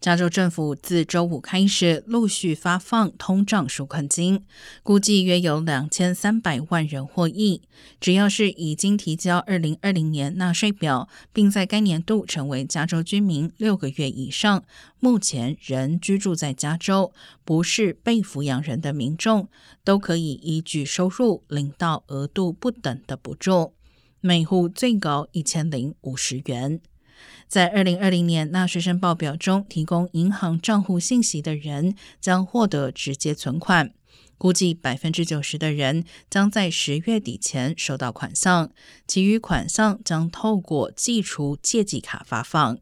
加州政府自周五开始陆续发放通胀纾困金，估计约有两千三百万人获益。只要是已经提交二零二零年纳税表，并在该年度成为加州居民六个月以上，目前仍居住在加州，不是被抚养人的民众，都可以依据收入领到额度不等的补助，每户最高一千零五十元。在二零二零年纳税申报表中提供银行账户信息的人将获得直接存款，估计百分之九十的人将在十月底前收到款项，其余款项将透过寄出借记卡发放。